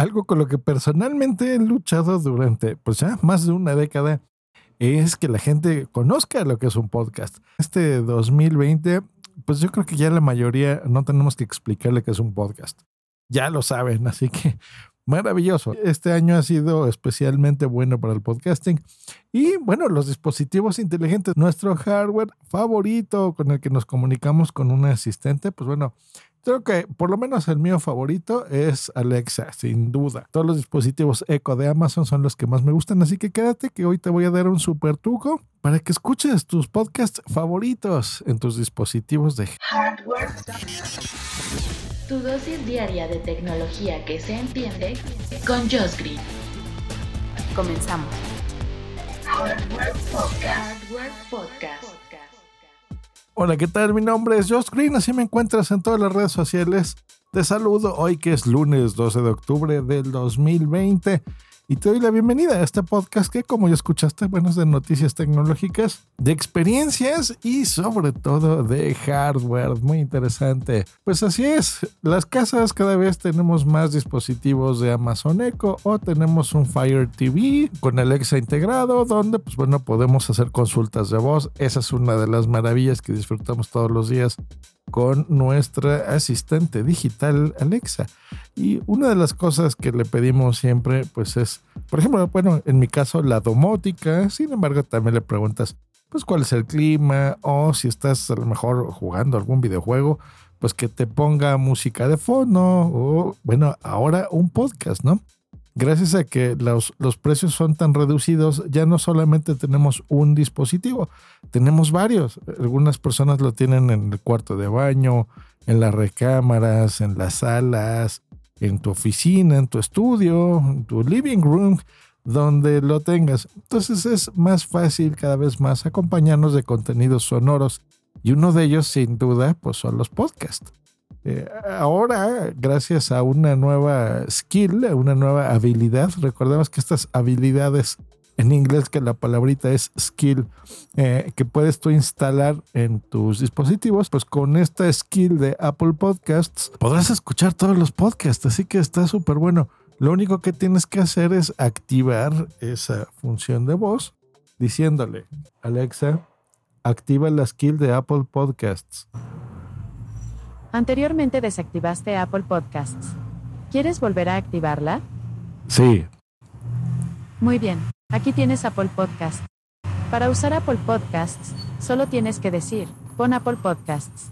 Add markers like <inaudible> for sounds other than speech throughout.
Algo con lo que personalmente he luchado durante pues ya más de una década es que la gente conozca lo que es un podcast. Este 2020, pues yo creo que ya la mayoría no tenemos que explicarle que es un podcast. Ya lo saben, así que maravilloso. Este año ha sido especialmente bueno para el podcasting. Y bueno, los dispositivos inteligentes, nuestro hardware favorito con el que nos comunicamos con un asistente, pues bueno, Creo que por lo menos el mío favorito es Alexa, sin duda. Todos los dispositivos Echo de Amazon son los que más me gustan, así que quédate que hoy te voy a dar un super truco para que escuches tus podcasts favoritos en tus dispositivos de hardware. Tu dosis diaria de tecnología que se entiende con Josh Green. Comenzamos. Hardware Hardware Podcast. Hola, ¿qué tal? Mi nombre es Josh Green, así me encuentras en todas las redes sociales. Te saludo hoy que es lunes 12 de octubre del 2020 y te doy la bienvenida a este podcast que como ya escuchaste, bueno, es de noticias tecnológicas, de experiencias y sobre todo de hardware. Muy interesante. Pues así es, las casas cada vez tenemos más dispositivos de Amazon Echo o tenemos un Fire TV con Alexa integrado donde pues bueno, podemos hacer consultas de voz. Esa es una de las maravillas que disfrutamos todos los días con nuestra asistente digital Alexa. Y una de las cosas que le pedimos siempre, pues es, por ejemplo, bueno, en mi caso, la domótica. Sin embargo, también le preguntas, pues, cuál es el clima o si estás a lo mejor jugando algún videojuego, pues que te ponga música de fondo o, bueno, ahora un podcast, ¿no? Gracias a que los, los, precios son tan reducidos, ya no solamente tenemos un dispositivo, tenemos varios. Algunas personas lo tienen en el cuarto de baño, en las recámaras, en las salas, en tu oficina, en tu estudio, en tu living room, donde lo tengas. Entonces es más fácil cada vez más acompañarnos de contenidos sonoros y uno de ellos sin duda pues son los podcasts. Eh, ahora, gracias a una nueva skill, una nueva habilidad, recordemos que estas habilidades en inglés, que la palabrita es skill, eh, que puedes tú instalar en tus dispositivos, pues con esta skill de Apple Podcasts podrás escuchar todos los podcasts, así que está súper bueno. Lo único que tienes que hacer es activar esa función de voz diciéndole, Alexa, activa la skill de Apple Podcasts. Anteriormente desactivaste Apple Podcasts. ¿Quieres volver a activarla? Sí. Muy bien, aquí tienes Apple Podcasts. Para usar Apple Podcasts, solo tienes que decir, pon Apple Podcasts.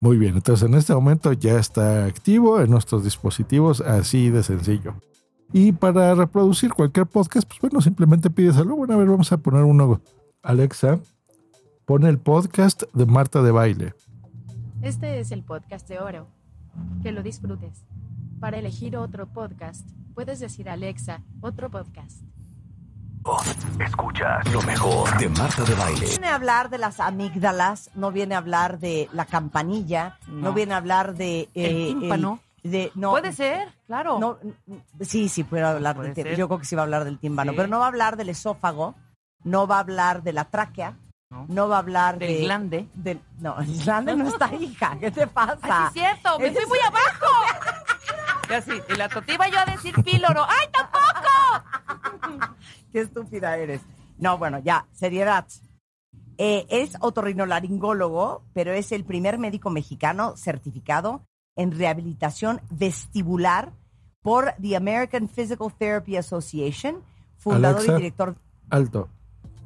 Muy bien, entonces en este momento ya está activo en nuestros dispositivos, así de sencillo. Y para reproducir cualquier podcast, pues bueno, simplemente pides algo. Bueno, a ver, vamos a poner uno. Alexa, pone el podcast de Marta de Baile. Este es el podcast de oro. Que lo disfrutes. Para elegir otro podcast, puedes decir Alexa, otro podcast. Escucha lo mejor de Marta de Baile. Viene a hablar de las amígdalas, no viene a hablar de la campanilla, no, viene a hablar de... Eh, el tímpano. de, no, Puede ser, claro. No, sí, sí, puede hablar del. Yo creo que sí va a hablar del tímpano, pero no va a hablar del esófago, no va a hablar de la tráquea, no, va a hablar del de, glande. no, el glande no está hija. ¿Qué te pasa? Ay, es cierto, me fui muy abajo. <laughs> Ya sí, y la totiva yo a decir píloro. <laughs> ¡Ay, tampoco! <laughs> Qué estúpida eres. No, bueno, ya, seriedad. Eh, es otorrinolaringólogo, pero es el primer médico mexicano certificado en rehabilitación vestibular por the American Physical Therapy Association, fundador y director. Alto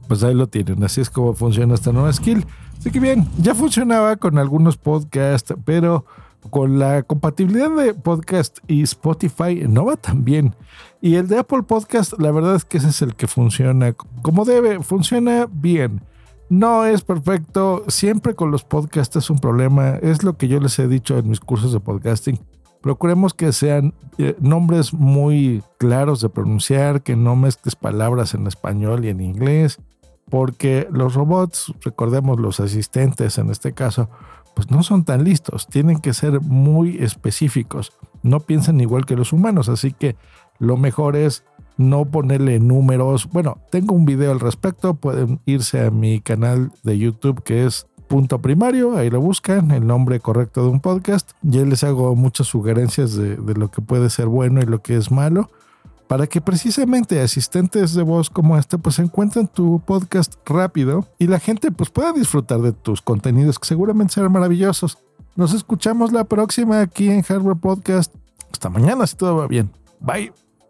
pues ahí lo tienen. Así es como funciona esta nueva skill. Así que bien, ya funcionaba con algunos podcasts, pero con la compatibilidad de podcast y Spotify no va tan bien. Y el de Apple Podcast, la verdad es que ese es el que funciona como debe, funciona bien. No es perfecto, siempre con los podcasts es un problema, es lo que yo les he dicho en mis cursos de podcasting. procuremos que sean eh, nombres muy claros de pronunciar, que no mezcles palabras en español y en inglés, porque los robots, recordemos los asistentes en este caso, pues no son tan listos, tienen que ser muy específicos, no piensan igual que los humanos, así que lo mejor es no ponerle números. Bueno, tengo un video al respecto, pueden irse a mi canal de YouTube que es punto primario, ahí lo buscan, el nombre correcto de un podcast. Ya les hago muchas sugerencias de, de, lo que puede ser bueno y lo que es malo, para que precisamente asistentes de voz como este pues encuentren tu podcast rápido y la gente pues pueda disfrutar de tus contenidos que seguramente serán maravillosos. Nos escuchamos la próxima aquí en Hardware Podcast. Hasta mañana si todo va bien. Bye.